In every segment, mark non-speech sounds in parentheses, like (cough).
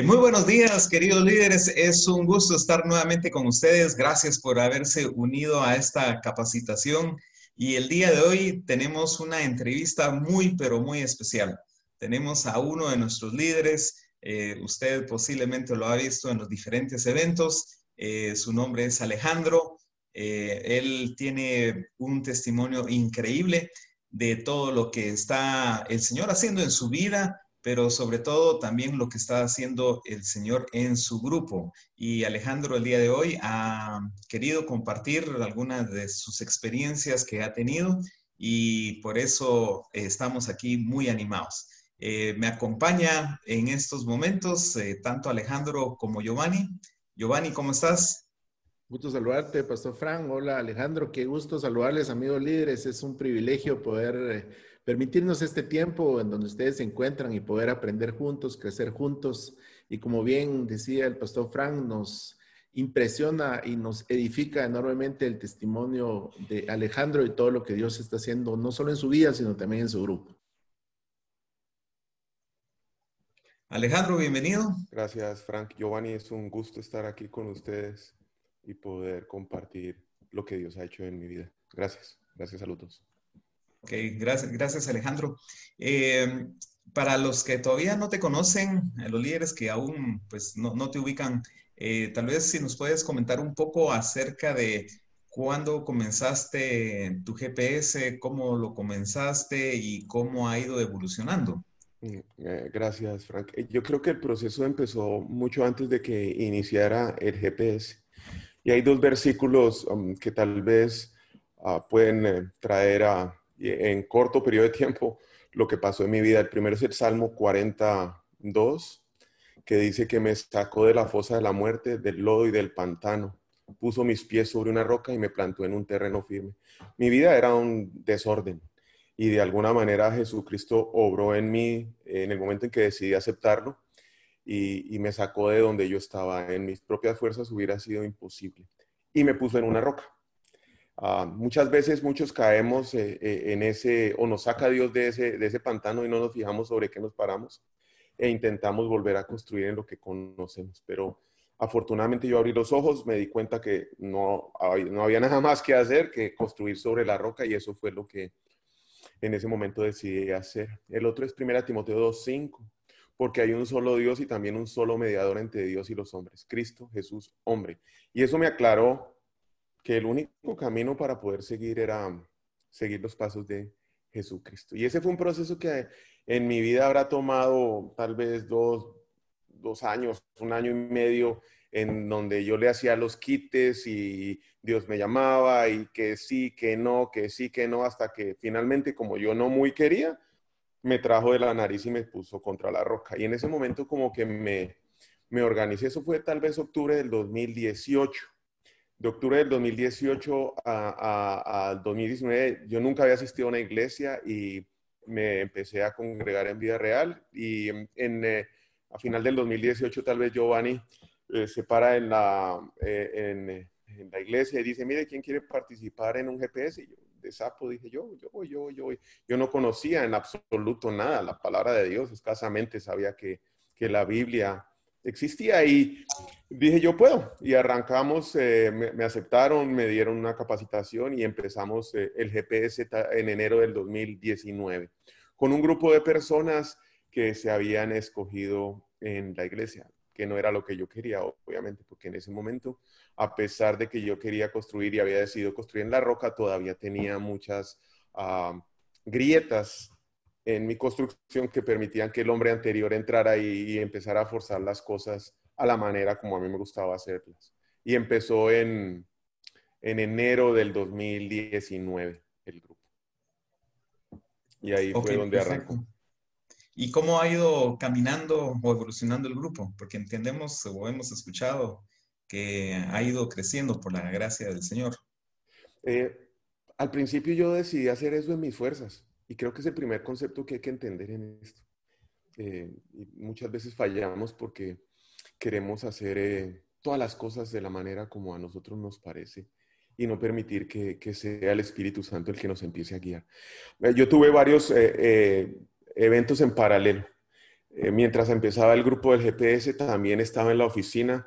Eh, muy buenos días, queridos líderes. Es un gusto estar nuevamente con ustedes. Gracias por haberse unido a esta capacitación. Y el día de hoy tenemos una entrevista muy, pero muy especial. Tenemos a uno de nuestros líderes. Eh, usted posiblemente lo ha visto en los diferentes eventos. Eh, su nombre es Alejandro. él tiene un testimonio increíble de todo lo que está el Señor haciendo en su vida pero sobre todo también lo que está haciendo el Señor en su grupo. Y Alejandro el día de hoy ha querido compartir algunas de sus experiencias que ha tenido y por eso estamos aquí muy animados. Eh, me acompaña en estos momentos eh, tanto Alejandro como Giovanni. Giovanni, ¿cómo estás? Gusto saludarte, Pastor Frank. Hola Alejandro, qué gusto saludarles, amigos líderes. Es un privilegio poder eh, permitirnos este tiempo en donde ustedes se encuentran y poder aprender juntos, crecer juntos. Y como bien decía el pastor Frank, nos impresiona y nos edifica enormemente el testimonio de Alejandro y todo lo que Dios está haciendo, no solo en su vida, sino también en su grupo. Alejandro, bienvenido. Gracias, Frank. Giovanni, es un gusto estar aquí con ustedes y poder compartir lo que Dios ha hecho en mi vida. Gracias. Gracias, saludos. Ok, gracias, gracias Alejandro. Eh, para los que todavía no te conocen, los líderes que aún pues, no, te ubican, eh, tal vez si nos puedes comentar un poco acerca de cuándo comenzaste tu GPS, cómo lo comenzaste y cómo ha ido evolucionando. Mm, eh, gracias, Frank. Yo creo que el proceso empezó mucho antes de que iniciara el GPS. Y hay dos versículos um, que tal vez ah, pueden traer a, en corto periodo de tiempo lo que pasó en mi vida. El primero es el Salmo 42, que dice que me sacó de la fosa de la muerte, del lodo y del pantano. Puso mis pies sobre una roca y me plantó en un terreno firme. Mi vida era un desorden y de alguna manera Jesucristo obró en mí en el momento en que decidí aceptarlo y, y me sacó de donde yo estaba. En mis propias fuerzas hubiera sido imposible y me puso en una roca. Ah, muchas veces muchos caemos eh, eh, en ese, o nos saca Dios de ese, de ese pantano y no nos fijamos sobre qué nos paramos e intentamos volver a construir en lo que conocemos. Pero afortunadamente yo abrí los ojos, me di cuenta que no, no había (laughs) nada más que hacer que construir sobre la roca y eso fue lo que en ese momento decidí hacer. El otro es 1 Timoteo 2.5, porque hay un solo Dios y también un solo mediador entre Dios y los hombres, Cristo Jesús, hombre. Y eso me aclaró que el único camino para poder seguir era seguir los pasos de Jesucristo. Y ese fue un proceso que en mi vida habrá tomado tal vez dos, años, un año y medio, en donde yo le hacía los quites y Dios me llamaba y que sí, que no, que sí, que no, hasta que finalmente, como yo no muy quería, me trajo de la nariz y me puso contra la roca. Y en ese momento como que me, me organicé, eso fue tal vez octubre del 2018 de octubre del 2018 al 2019, yo nunca había asistido a una iglesia y me empecé a congregar en vida real y en, eh, a final del 2018 tal vez Giovanni eh, se para en la, eh, en, la iglesia y dice, mire, ¿quién quiere participar en un GPS? Y yo, de sapo dije yo, yo voy, yo yo. Yo no conocía en absoluto nada, la palabra de Dios, escasamente sabía que, que la Biblia existía y dije yo puedo y arrancamos, eh, me, aceptaron, me dieron una capacitación y empezamos eh, el GPS en enero del 2019 con un grupo de personas que se habían escogido en la iglesia, que no era lo que yo quería, obviamente, porque en ese momento, a pesar de que yo quería construir y había decidido construir en la roca, todavía tenía muchas ah, grietas en mi construcción que permitían que el hombre anterior entrara y, y, empezara a forzar las cosas a la manera como a mí me gustaba hacerlas. Y empezó en, en enero del 2019 el grupo. Y ahí fue donde arrancó. ¿Y cómo ha ido caminando o evolucionando el grupo? Porque entendemos o hemos escuchado que ha ido creciendo por la gracia del Señor. Eh, al principio yo decidí hacer eso en mis fuerzas y creo que es el primer concepto que hay que entender en esto. Eh, y muchas veces fallamos porque queremos hacer eh, todas las cosas de la manera como a nosotros nos parece y no permitir que, que sea el Espíritu Santo el que nos empiece a guiar. Eh, yo tuve varios eventos en paralelo. eh, mientras empezaba el grupo del GPS, también estaba en la oficina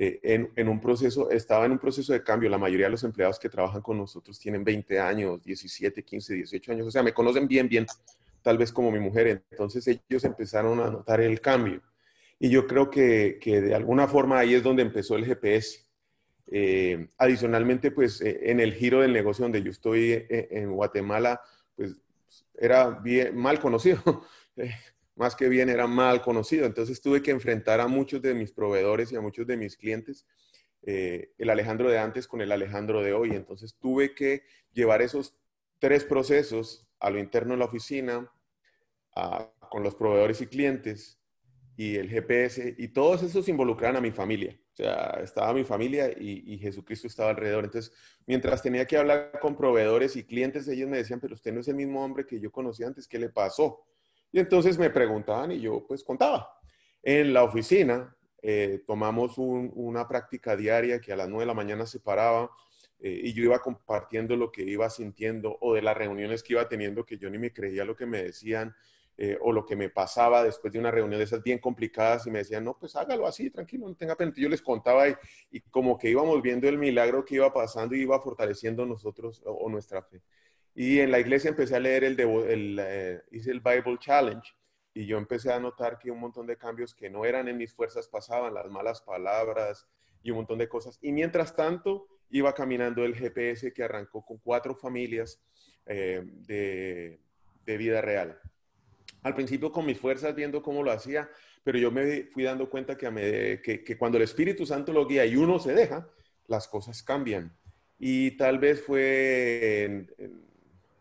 eh, en, un proceso, estaba en un proceso de cambio. La mayoría de los empleados que trabajan con nosotros tienen 20 años, 17, 15, 18 años, o sea, me conocen bien, bien, tal vez como mi mujer. Entonces ellos empezaron a notar el cambio. Y yo creo que, que de alguna forma ahí es donde empezó el GPS. Eh, adicionalmente, pues en el giro del negocio donde yo estoy en Guatemala, pues era bien, mal conocido. (laughs) más que bien era mal conocido. Entonces tuve que enfrentar a muchos de mis proveedores y a muchos de mis clientes, eh, el Alejandro de antes con el Alejandro de hoy. Entonces tuve que llevar esos tres procesos a lo interno de la oficina, con los proveedores y clientes y el GPS, y todos esos involucraban a mi familia. O sea, estaba mi familia y, y, Jesucristo estaba alrededor. Entonces, mientras tenía que hablar con proveedores y clientes, ellos me decían, pero usted no es el mismo hombre que yo conocí antes, ¿qué le pasó? Y entonces me preguntaban y yo pues contaba. En la oficina eh, tomamos una práctica diaria que a las 9 de la mañana se paraba eh, y yo iba compartiendo lo que iba sintiendo o de las reuniones que iba teniendo que yo ni me creía lo que me decían eh, o lo que me pasaba después de una reunión de esas bien complicadas y me decían, no, pues hágalo así, tranquilo, no tenga pena. Yo les contaba y, y como que íbamos viendo el milagro que iba pasando y iba fortaleciendo nosotros o nuestra fe. Y en la iglesia empecé a leer el, el eh, hice el Bible Challenge y yo empecé a notar que un montón de cambios que no eran en mis fuerzas pasaban, las malas palabras y un montón de cosas. Y mientras tanto, iba caminando el GPS que arrancó con cuatro familias eh, de, de, vida real. Al principio con mis fuerzas viendo cómo lo hacía, pero yo me fui dando cuenta que, me, que, que cuando el Espíritu Santo lo guía y uno se deja, las cosas cambian. Y tal vez fue en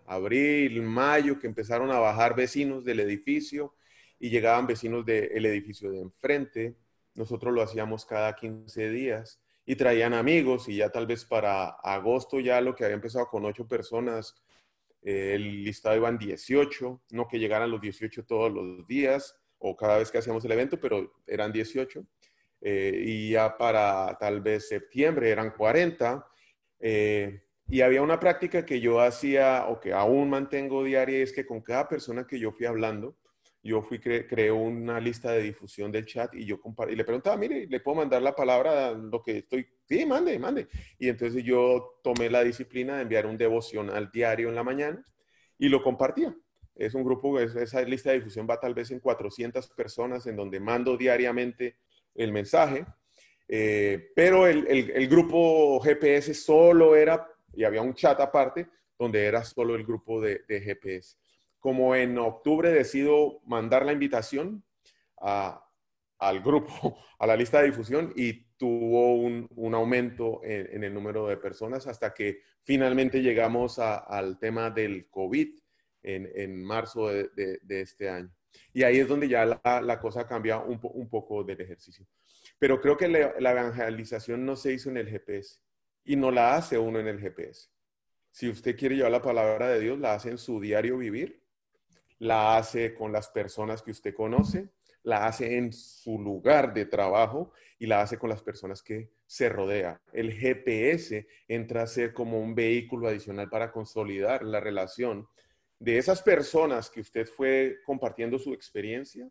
abril, mayo, que empezaron a bajar vecinos del edificio y llegaban vecinos del edificio de enfrente. Nosotros lo hacíamos cada 15 días y traían amigos y ya tal vez para agosto ya lo que había empezado con ocho personas, eh, el listado iban 18, no que llegaran los 18 todos los días o cada vez que hacíamos el evento, pero eran 18. Eh, y ya para tal vez septiembre eran 40. Eh, y había una práctica que yo hacía o que aún mantengo diaria, es que con cada persona que yo fui hablando, yo fui cre creé una lista de difusión del chat y yo y le preguntaba, mire, ¿le puedo mandar la palabra lo que estoy? Sí, mande, mande. Y entonces yo tomé la disciplina de enviar un devocional diario en la mañana y lo compartía. Es un grupo, esa lista de difusión va tal vez en 400 personas en donde mando diariamente el mensaje. Eh, pero el, el grupo GPS solo era y había un chat aparte donde era solo el grupo de, GPS. Como en octubre decido mandar la invitación al grupo, (laughs) a la lista de difusión y tuvo un, aumento en, el número de personas hasta que finalmente llegamos al tema del COVID en, marzo de, este año. Y ahí es donde ya la, cosa cambia un, un, poco del ejercicio. Pero creo que la evangelización no se hizo en el GPS y no la hace uno en el GPS. Si usted quiere llevar la palabra de Dios, la hace en su diario vivir, la hace con las personas que usted conoce, la hace en su lugar de trabajo y la hace con las personas que se rodea. El GPS entra a ser como un vehículo adicional para consolidar la relación de esas personas que usted fue compartiendo su experiencia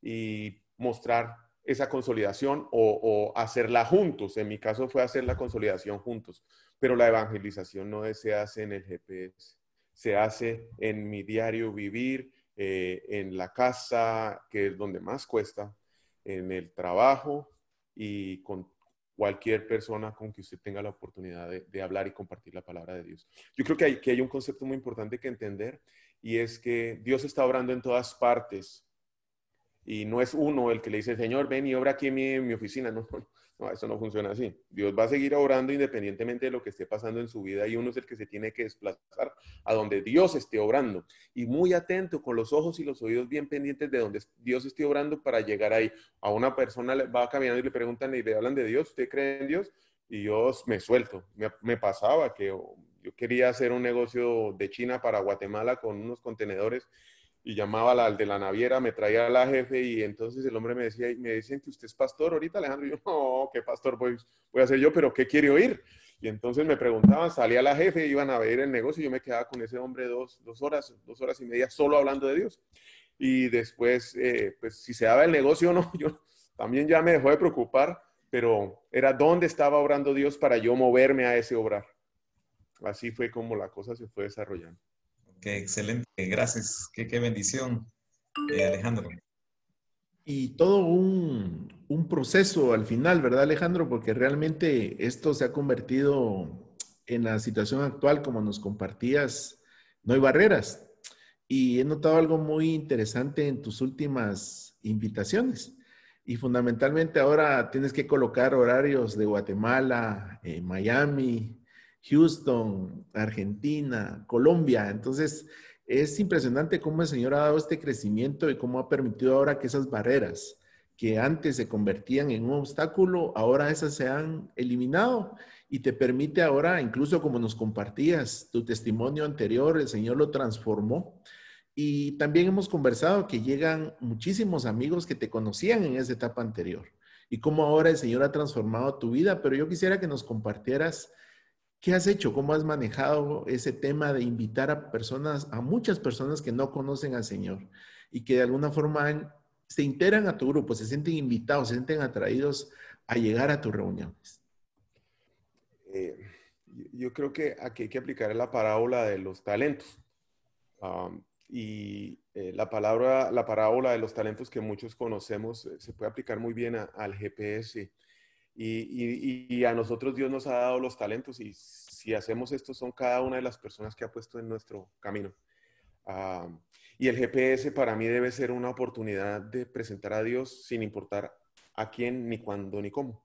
y mostrar esa consolidación o, hacerla juntos. En mi caso fue hacer la consolidación juntos, pero la evangelización no se hace en el GPS, se hace en mi diario vivir, eh, en la casa, que es donde más cuesta, en el trabajo y con cualquier persona con que usted tenga la oportunidad de, hablar y compartir la palabra de Dios. Yo creo que hay, que hay un concepto muy importante que entender y es que Dios está obrando en todas partes y no es uno el que le dice, Señor, ven y obra aquí en mi, oficina. (laughs) No, no, eso no funciona así. Dios va a seguir obrando independientemente de lo que esté pasando en su vida y uno es el que se tiene que desplazar a donde Dios esté obrando. Y muy atento, con los ojos y los oídos bien pendientes de donde Dios esté obrando para llegar ahí. A una persona va caminando y le preguntan y le hablan de Dios, ¿usted cree en Dios? Y yo me suelto. Me, me pasaba que yo quería hacer un negocio de China para Guatemala con unos contenedores y llamaba al de la naviera, me traía a la jefe y entonces el hombre me decía, me dicen que usted es pastor ahorita, Alejandro. Y yo, (laughs) no, ¿qué pastor voy, voy a hacer yo? ¿Pero qué quiere oír? Y entonces me preguntaban, salía la jefe, iban a ver el negocio y yo me quedaba con ese hombre dos, dos horas, dos horas y media solo hablando de Dios. y después, eh, pues si se daba el negocio o no, (laughs) yo también ya me dejó de preocupar, pero era dónde estaba obrando Dios para yo moverme a ese obrar. Así fue como la cosa se fue desarrollando. Qué excelente, gracias, qué, bendición, eh, Alejandro. Y todo un, un, proceso al final, ¿verdad, Alejandro? Porque realmente esto se ha convertido en la situación actual, como nos compartías, no hay barreras. Y he notado algo muy interesante en tus últimas invitaciones. Y fundamentalmente ahora tienes que colocar horarios de Guatemala, eh, Miami, Houston, Argentina, Colombia. Entonces, es impresionante cómo el Señor ha dado este crecimiento y cómo ha permitido ahora que esas barreras que antes se convertían en un obstáculo, ahora esas se han eliminado y te permite ahora, incluso como nos compartías tu testimonio anterior, el Señor lo transformó. Y también hemos conversado que llegan muchísimos amigos que te conocían en esa etapa anterior y cómo ahora el Señor ha transformado tu vida, pero yo quisiera que nos compartieras ¿Qué has hecho? ¿Cómo has manejado ese tema de invitar a personas, a muchas personas que no conocen al Señor y que de alguna forma se integran a tu grupo, se sienten invitados, se sienten atraídos a llegar a tus reuniones? Eh, yo creo que aquí hay que aplicar la parábola de los talentos. y eh, la palabra, la parábola de los talentos que muchos conocemos eh, se puede aplicar muy bien al GPS y, a nosotros Dios nos ha dado los talentos y si hacemos esto son cada una de las personas que ha puesto en nuestro camino. Ah, y el GPS para mí debe ser una oportunidad de presentar a Dios sin importar a quién, ni cuándo, ni cómo.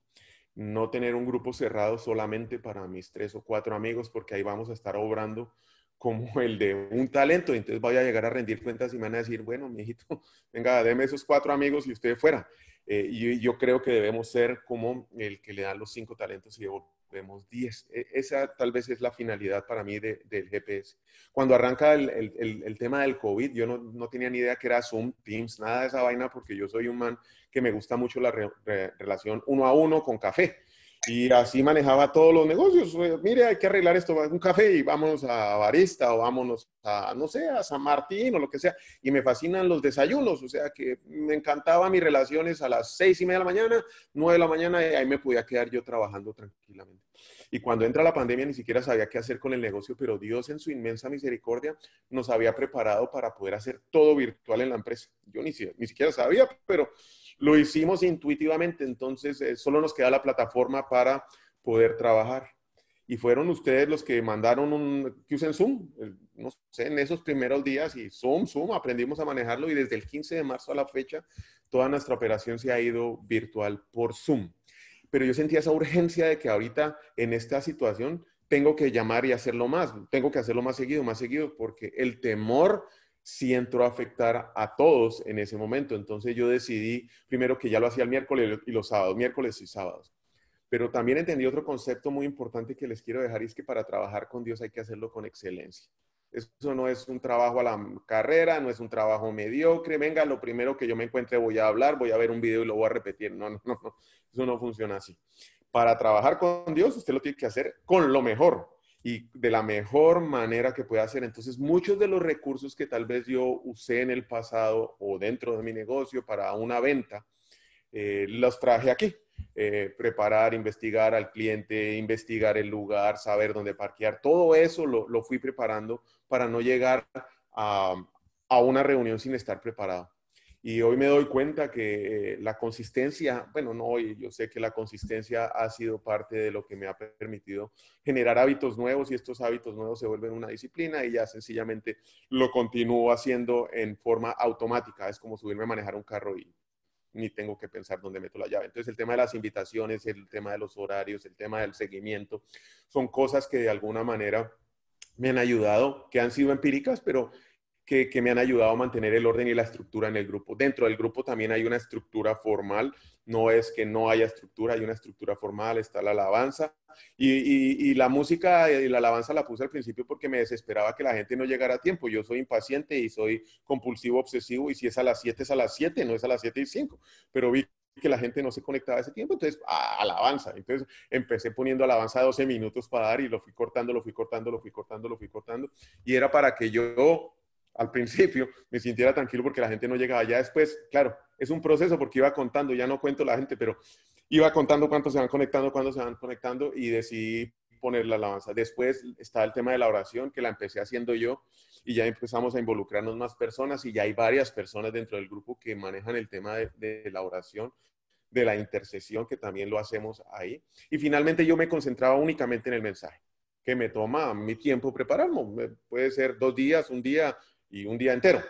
No tener un grupo cerrado solamente para mis tres o cuatro amigos, porque ahí vamos a estar obrando como (laughs) el de un talento. Entonces voy a llegar a rendir cuentas y me van a decir, bueno, mi hijito, (laughs) venga, deme esos cuatro amigos y usted fuera. Eh, yo creo que debemos ser como el que le da los cinco talentos y devolvemos diez. E, esa tal vez es la finalidad para mí del GPS. Cuando arranca el, tema del COVID, yo no, tenía ni idea que era Zoom, Teams, nada de esa vaina, porque yo soy un man que me gusta mucho la relación uno a uno con café. Y así manejaba todos los negocios. Mire, hay que arreglar esto, un café y vámonos a Barista o vámonos a, no sé, a San Martín o lo que sea. Y me fascinan los desayunos, o sea que me encantaba mis relaciones a las seis y media de la mañana, nueve de la mañana, y ahí me podía quedar yo trabajando tranquilamente. Y cuando entra la pandemia ni siquiera sabía qué hacer con el negocio, pero Dios en su inmensa misericordia nos había preparado para poder hacer todo virtual en la empresa. Yo ni, ni siquiera sabía, pero lo hicimos intuitivamente, entonces eh, solo nos queda la plataforma para poder trabajar. Y fueron ustedes los que mandaron un, que usen Zoom, no sé, en esos primeros días y Zoom, Zoom, aprendimos a manejarlo y desde el 15 de marzo a la fecha, toda nuestra operación se ha ido virtual por Zoom. Pero yo sentía esa urgencia de que ahorita en esta situación tengo que llamar y hacerlo más, tengo que hacerlo más seguido, más seguido, porque el temor sí entró a afectar a todos en ese momento. Entonces yo decidí primero que ya lo hacía el miércoles y los sábados, miércoles y sábados. Pero también entendí otro concepto muy importante que les quiero dejar es que para trabajar con Dios hay que hacerlo con excelencia. Eso no es un trabajo a la carrera, no es un trabajo mediocre. Venga, lo primero que yo me encuentre voy a hablar, voy a ver un video y lo voy a repetir. No, no, no, eso no funciona así. Para trabajar con Dios, usted lo tiene que hacer con lo mejor y de la mejor manera que pueda hacer. Entonces, muchos de los recursos que tal vez yo usé en el pasado o dentro de mi negocio para una venta, eh, los traje aquí. Eh, preparar, investigar al cliente, investigar el lugar, saber dónde parquear, todo eso lo, lo fui preparando para no llegar a, a una reunión sin estar preparado. Y hoy me doy cuenta que eh, la consistencia, bueno, no hoy, yo sé que la consistencia ha sido parte de lo que me ha permitido generar hábitos nuevos y estos hábitos nuevos se vuelven una disciplina y ya sencillamente lo continúo haciendo en forma automática. Es como subirme a manejar un carro y ni tengo que pensar dónde meto la llave. Entonces, el tema de las invitaciones, el tema de los horarios, el tema del seguimiento, son cosas que de alguna manera me han ayudado, que han sido empíricas, pero que, me han ayudado a mantener el orden y la estructura en el grupo. Dentro del grupo también hay una estructura formal, no es que no haya estructura, hay una estructura formal, está la alabanza. Y, la música y la alabanza la puse al principio porque me desesperaba que la gente no llegara a tiempo. Yo soy impaciente y soy compulsivo, obsesivo, y si es a las 7 es a las 7, no es a las 7 y 5. Pero vi que la gente no se conectaba a ese tiempo, entonces alabanza. Entonces empecé poniendo alabanza 12 minutos para dar y lo fui cortando, lo fui cortando, lo fui cortando, lo fui cortando. Y era para que yo al principio (laughs) me sintiera tranquilo porque la gente no llegaba. Ya después, claro, es un proceso porque iba contando, ya no cuento la gente, pero iba contando cuántos se van conectando, cuántos se van conectando y decidí poner la alabanza. Después está el tema de la oración, que la empecé haciendo yo y ya empezamos a involucrarnos más personas y ya hay varias personas dentro del grupo que manejan el tema de, la oración, de la intercesión, que también lo hacemos ahí. Y finalmente yo me concentraba únicamente en el mensaje, que me toma mi tiempo prepararlo. Puede ser dos días, un día y un día entero.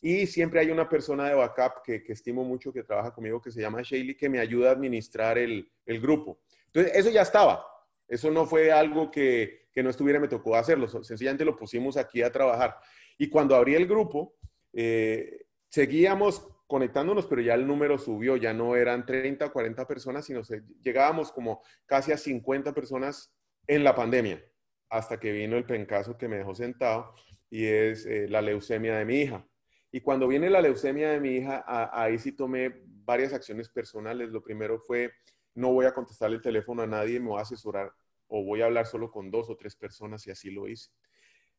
Y siempre hay una persona de backup que, que estimo mucho, que trabaja conmigo, que se llama Shaley, que me ayuda a administrar el, el grupo. Entonces, eso ya estaba. Eso no fue algo que, que, no estuviera, me tocó hacerlo. Sencillamente lo pusimos aquí a trabajar. Y cuando abrí el grupo, eh, seguíamos conectándonos, pero ya el número subió. Ya no eran 30 o 40 personas, sino llegábamos como casi a 50 personas en la pandemia, hasta que vino el pencaso que me dejó sentado y es eh, la leucemia de mi hija. Y cuando viene la leucemia de mi hija, ahí sí tomé varias acciones personales. Lo primero fue, no voy a contestar el teléfono a nadie, me voy a asesorar o voy a hablar solo con dos o tres personas y así lo hice.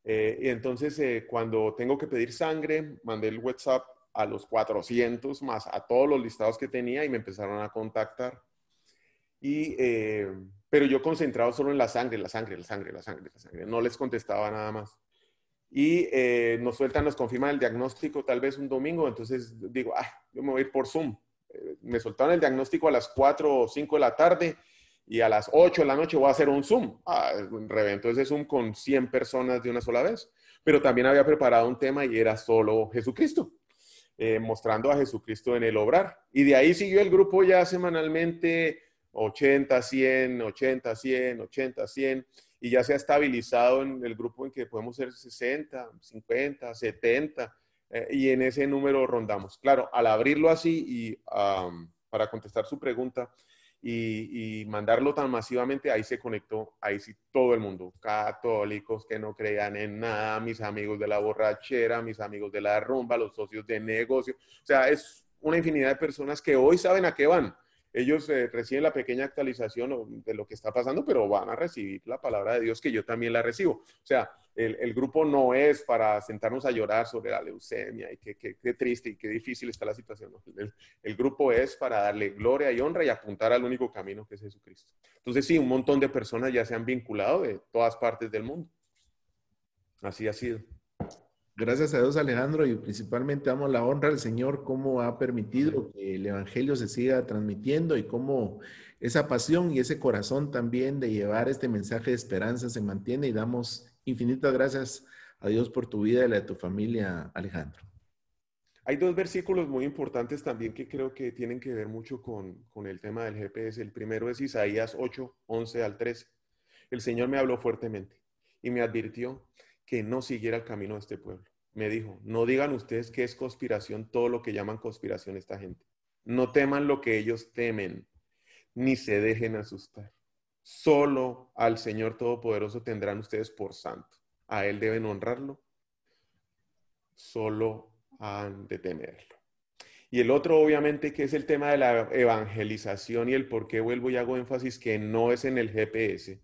Eh, y entonces, eh, cuando tengo que pedir sangre, mandé el WhatsApp a los 400 más a todos los listados que tenía y me empezaron a contactar. Y, pero yo concentrado solo en la sangre, la sangre, la sangre, la sangre, la sangre. No les contestaba nada más y eh, nos sueltan, nos confirman el diagnóstico tal vez un domingo, entonces digo, ah, yo me voy a ir por Zoom. Eh, me soltaron el diagnóstico a las 4 o 5 de la tarde y a las 8 de la noche voy a hacer un Zoom. Ah, reventó ese Zoom con 100 personas de una sola vez, pero también había preparado un tema y era solo Jesucristo, eh, mostrando a Jesucristo en el obrar. Y de ahí siguió el grupo ya semanalmente 80, 100, 80, 100, 80, 100 y ya se ha estabilizado en el grupo en que podemos ser 60, 50, 70 y en ese número rondamos. Claro, al abrirlo así y para contestar su pregunta y, mandarlo tan masivamente, ahí se conectó, ahí sí todo el mundo, católicos que no creían en nada, mis amigos de la borrachera, mis amigos de la rumba, los socios de negocio, o sea, es una infinidad de personas que hoy saben a qué van ellos eh, reciben la pequeña actualización de lo que está pasando, pero van a recibir la palabra de Dios que yo también la recibo. O sea, el, grupo no es para sentarnos a llorar sobre la leucemia y qué, qué, triste y qué difícil está la situación. El, grupo es para darle gloria y honra y apuntar al único camino que es Jesucristo. Entonces, sí, un montón de personas ya se han vinculado de todas partes del mundo. Así ha sido. Gracias a Dios, Alejandro, y principalmente damos la honra al Señor, cómo ha permitido que el Evangelio se siga transmitiendo y cómo esa pasión y ese corazón también de llevar este mensaje de esperanza se mantiene y damos infinitas gracias a Dios por tu vida y la de tu familia, Alejandro. Hay dos versículos muy importantes también que creo que tienen que ver mucho con, con el tema del GPS. El primero es Isaías 8, 11 al 13. El Señor me habló fuertemente y me advirtió que no siguiera el camino de este pueblo. Me dijo, no digan ustedes que es conspiración todo lo que llaman conspiración esta gente. No teman lo que ellos temen, ni se dejen asustar. Solo al Señor Todopoderoso tendrán ustedes por santo. A Él deben honrarlo. Solo han de temerlo. Y el otro, obviamente, que es el tema de la evangelización y el por qué vuelvo y hago énfasis que no es en el GPS,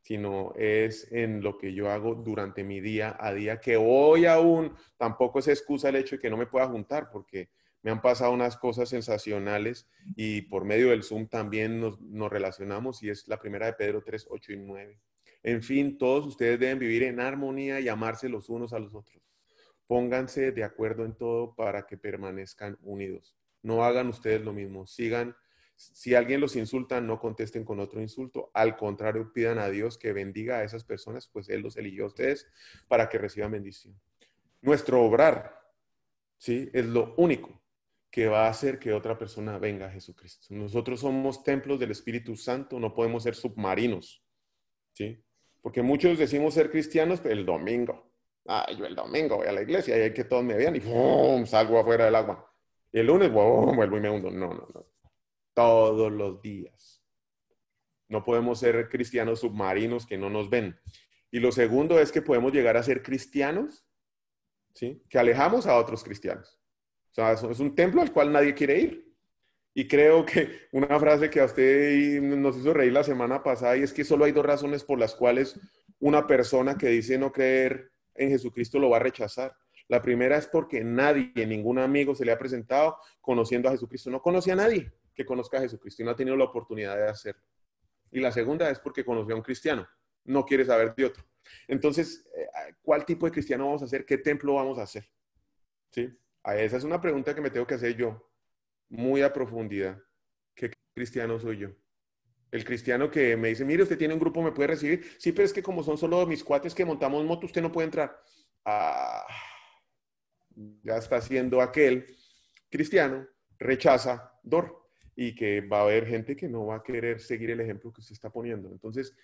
sino es en lo que yo hago durante mi día a día, que hoy aún tampoco es excusa el hecho de que no me pueda juntar, porque me han pasado unas cosas sensacionales y por medio del Zoom también nos, relacionamos y es la primera de Pedro 3, 8 y 9. En fin, todos ustedes deben vivir en armonía y amarse los unos a los otros. Pónganse de acuerdo en todo para que permanezcan unidos. No hagan ustedes lo mismo, sigan si alguien los insulta, no contesten con otro insulto. Al contrario, pidan a Dios que bendiga a esas personas, pues Él los eligió a ustedes para que reciban bendición. Nuestro obrar, ¿sí? Es lo único que va a hacer que otra persona venga a Jesucristo. Nosotros somos templos del Espíritu Santo, no podemos ser submarinos, ¿sí? Porque muchos decimos ser cristianos pero el domingo. Ah, yo el domingo voy a la iglesia y hay que todos me vean y ¡pum! salgo afuera del agua. Y el lunes vuelvo y me hundo. No, no, no todos los días. No podemos ser cristianos submarinos que no nos ven. Y lo segundo es que podemos llegar a ser cristianos, ¿sí? Que alejamos a otros cristianos. O sea, es un templo al cual nadie quiere ir. Y creo que una frase que a usted nos hizo reír la semana pasada y es que solo hay dos razones por las cuales una persona que dice no creer en Jesucristo lo va a rechazar. La primera es porque nadie, ningún amigo se le ha presentado conociendo a Jesucristo. No conoce a nadie que conozca a Jesucristo y no ha tenido la oportunidad de hacerlo. Y la segunda es porque conoció a un cristiano. No quiere saber de otro. Entonces, eh, ¿cuál tipo de cristiano vamos a hacer? ¿Qué templo vamos a hacer? ¿Sí? Esa es una pregunta que me tengo que hacer yo, muy a profundidad. ¿Qué cristiano soy yo? El cristiano que me dice, mire, usted tiene un grupo, me puede recibir. Sí, pero es que como son solo mis cuates que montamos moto, usted no puede entrar. Ah, ya está siendo aquel cristiano, rechaza Dor y que va a haber gente que no va a querer seguir el ejemplo que usted está poniendo. Entonces,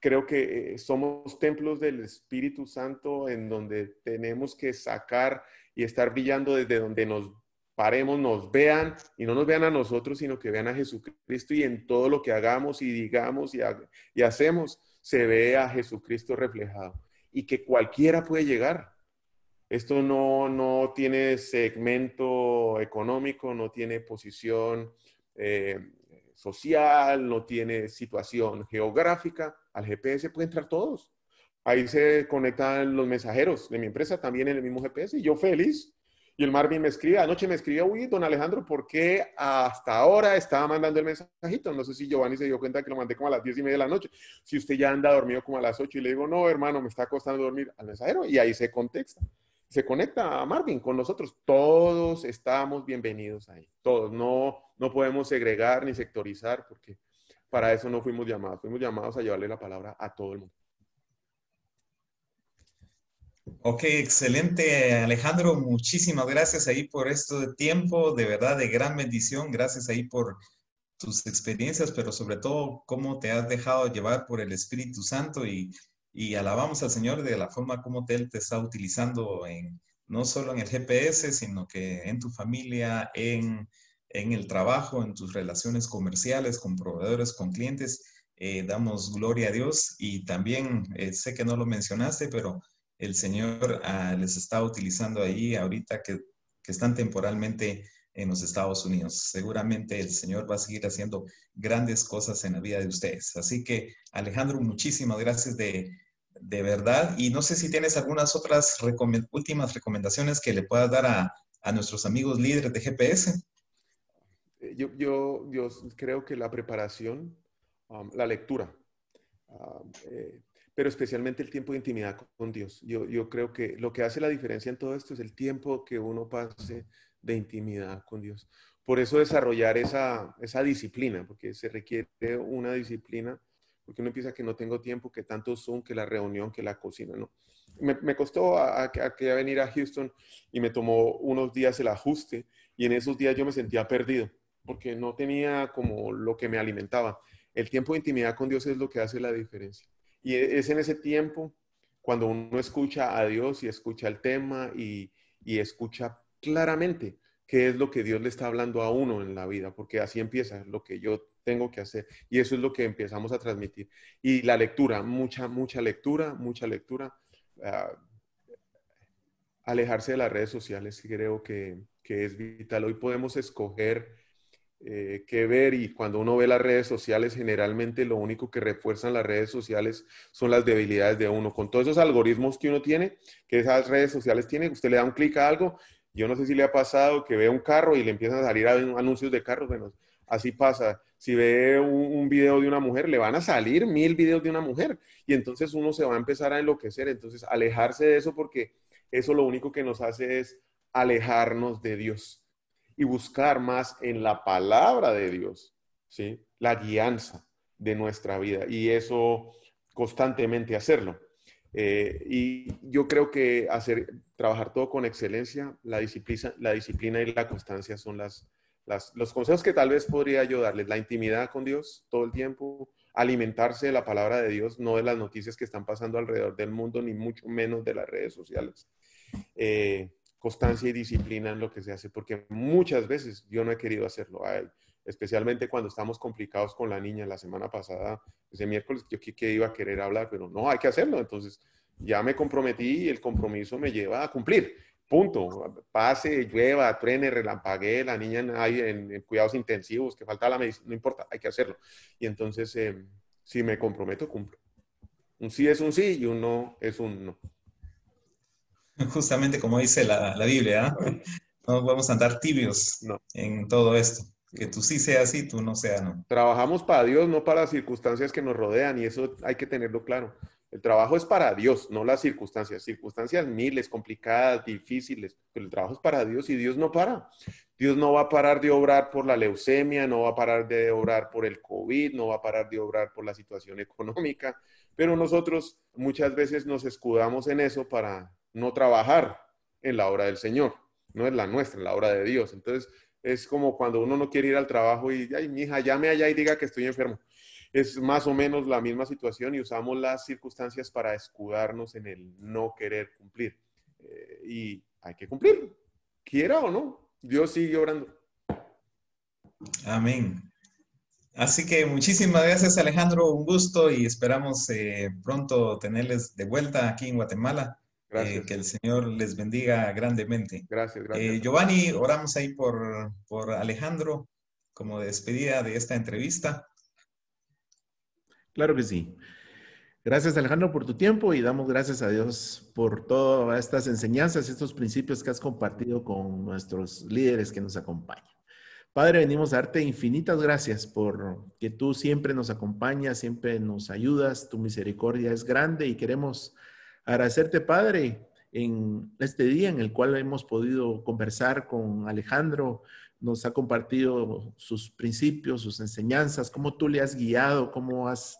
creo que eh, somos templos del Espíritu Santo en donde tenemos que sacar y estar brillando desde donde nos paremos, nos vean y no nos vean a nosotros, sino que vean a Jesucristo y en todo lo que hagamos y digamos y, y hacemos, se ve a Jesucristo reflejado y que cualquiera puede llegar. Esto no, no tiene segmento económico, no tiene posición eh, social, no tiene situación geográfica. Al GPS puede entrar todos. Ahí se conectan los mensajeros de mi empresa también en el mismo GPS y yo feliz y el Marvin me escribe, anoche me escribió, uy, don Alejandro, ¿por qué hasta ahora estaba mandando el mensajito? No sé si Giovanni se dio cuenta que lo mandé como a las diez y media de la noche. Si usted ya anda dormido como a las ocho y le digo, no, hermano, me está costando dormir al mensajero y ahí se contesta. Se conecta a Marvin con nosotros. Todos estamos bienvenidos ahí. Todos. No, no podemos segregar ni sectorizar porque para eso no fuimos llamados. Fuimos llamados a llevarle la palabra a todo el mundo. Ok, excelente Alejandro, muchísimas gracias ahí por este tiempo, de verdad de gran bendición, gracias ahí por tus experiencias, pero sobre todo cómo te has dejado llevar por el Espíritu Santo y, y alabamos al Señor de la forma como Él te está utilizando en, no solo en el GPS, sino que en tu familia, en, en el trabajo, en tus relaciones comerciales con proveedores, con clientes. Eh, damos gloria a Dios y también eh, sé que no lo mencionaste, pero el Señor ah, les está utilizando ahí ahorita que, están temporalmente en los Estados Unidos. Seguramente el Señor va a seguir haciendo grandes cosas en la vida de ustedes. Así que, Alejandro, muchísimas gracias de, verdad. Y no sé si tienes algunas otras últimas recomendaciones que le puedas dar a, nuestros amigos líderes de GPS. Eh, yo, yo, yo creo que la preparación, um, la lectura, um, eh, pero especialmente el tiempo de intimidad con Dios. Yo, yo creo que lo que hace la diferencia en todo esto es el tiempo que uno pase de intimidad con Dios. Por eso desarrollar esa, esa disciplina, porque se requiere una disciplina, porque uno empieza que no tengo tiempo, que tanto Zoom, que la reunión, que la cocina, ¿no? Me, costó a, a, a, venir a Houston y me tomó unos días el ajuste y en esos días yo me sentía perdido, porque no tenía como lo que me alimentaba. El tiempo de intimidad con Dios es lo que hace la diferencia. Y e, es en ese tiempo cuando uno escucha a Dios y escucha el tema y, escucha claramente qué es lo que Dios le está hablando a uno en la vida, porque así empieza lo que yo tengo que hacer. Y eso es lo que empezamos a transmitir. Y la lectura, mucha, mucha lectura, mucha lectura. Ah, alejarse de las redes sociales, creo que, que es vital. Hoy podemos escoger eh, que ver y cuando uno ve las redes sociales, generalmente lo único que refuerzan las redes sociales son las debilidades de uno. Con todos esos algoritmos que uno tiene, que esas redes sociales tienen, usted le da un clic a algo, yo no sé si le ha pasado que ve un carro y le empiezan a salir anuncios de carros, bueno, así pasa. Si ve un, video de una mujer, le van a salir mil videos de una mujer y entonces uno se va a empezar a enloquecer. Entonces, alejarse de eso porque eso lo único que nos hace es alejarnos de Dios y buscar más en la palabra de Dios, ¿sí? La guianza de nuestra vida y eso constantemente hacerlo. Eh, y yo creo que hacer, trabajar todo con excelencia, la disciplina, la disciplina y la constancia son las, los consejos que tal vez podría yo darles. La intimidad con Dios todo el tiempo, alimentarse de la palabra de Dios, no de las noticias que están pasando alrededor del mundo, ni mucho menos de las redes sociales. Eh, constancia y disciplina en lo que se hace, porque muchas veces yo no he querido hacerlo, especialmente cuando estamos complicados con la niña. La semana pasada, ese miércoles, yo que, iba a querer hablar, pero no, hay que hacerlo. Entonces, ya me comprometí y el compromiso me lleva a cumplir. Punto. Pase, llueva, truene, relampaguee, la niña hay en, cuidados intensivos, que falta la medicina, no importa, hay que hacerlo. Y entonces, eh, si me comprometo, cumplo. Un sí es un sí y un no es un no. (laughs) Justamente como dice la, Biblia, ¿ah? no vamos a andar tibios en todo esto. Que tú sí seas así, tú no seas no. Trabajamos para Dios, no para las circunstancias que nos rodean, y eso hay que tenerlo claro. El trabajo es para Dios, no las circunstancias. Circunstancias miles, complicadas, difíciles, pero el trabajo es para Dios y Dios no para. Dios no va a parar de obrar por la leucemia, no va a parar de obrar por el COVID, no va a parar de obrar por la situación económica, pero nosotros muchas veces nos escudamos en eso para no trabajar en la obra del Señor, no es la nuestra, en la obra de Dios. Entonces, es como cuando uno no quiere ir al trabajo y, ay, mi hija, llame allá y diga que estoy enfermo es más o menos la misma situación y usamos las circunstancias para escudarnos en el no querer cumplir. Eh, y hay que cumplir, quiera o no. Dios sigue orando. Amén. Así que muchísimas gracias Alejandro, un gusto y esperamos eh, pronto tenerles de vuelta aquí en Guatemala. Eh, gracias. que el Señor les bendiga grandemente. Gracias, gracias. Giovanni, oramos ahí por, por Alejandro como despedida de esta entrevista. Claro que sí. Gracias Alejandro por tu tiempo y damos gracias a Dios por todas estas enseñanzas, estos principios que has compartido con nuestros líderes que nos acompañan. Padre, venimos a darte infinitas gracias por que tú siempre nos acompañas, siempre nos ayudas, tu misericordia es grande y queremos agradecerte, Padre, en este día en el cual hemos podido conversar con Alejandro, nos ha compartido sus principios, sus enseñanzas, cómo tú le has guiado, cómo has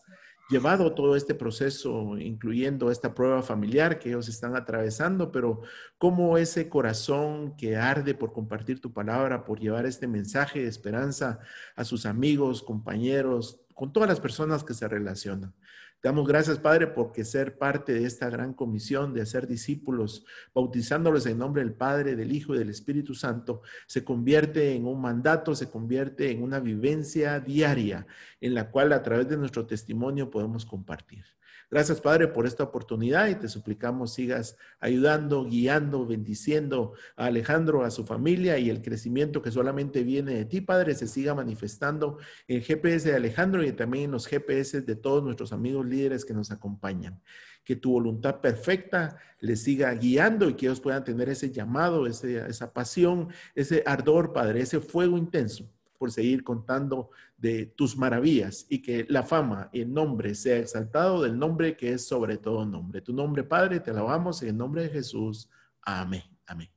llevado todo este proceso, incluyendo esta prueba familiar que ellos están atravesando, pero cómo ese corazón que arde por compartir tu palabra, por llevar este mensaje de esperanza a sus amigos, compañeros, con todas las personas que se relacionan. Te damos gracias, Padre, porque ser parte de esta gran comisión de hacer discípulos, bautizándolos en nombre del Padre, del Hijo y del Espíritu Santo, se convierte en un mandato, se convierte en una vivencia diaria en la cual a través de nuestro testimonio podemos compartir. Gracias, Padre, por esta oportunidad y te suplicamos sigas ayudando, guiando, bendiciendo a Alejandro, a su familia y el crecimiento que solamente viene de ti, Padre, se siga manifestando en GPS de Alejandro y también en los GPS de todos nuestros amigos líderes que nos acompañan. Que tu voluntad perfecta les siga guiando y que ellos puedan tener ese llamado, esa pasión, ese ardor, Padre, ese fuego intenso por seguir contando de tus maravillas y que la fama y el nombre sea exaltado del nombre que es sobre todo nombre. Tu nombre, Padre, te alabamos en el nombre de Jesús. Amén. Amén.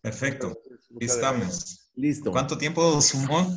Perfecto. Estamos. Listo. ¿Cuánto tiempo sumó?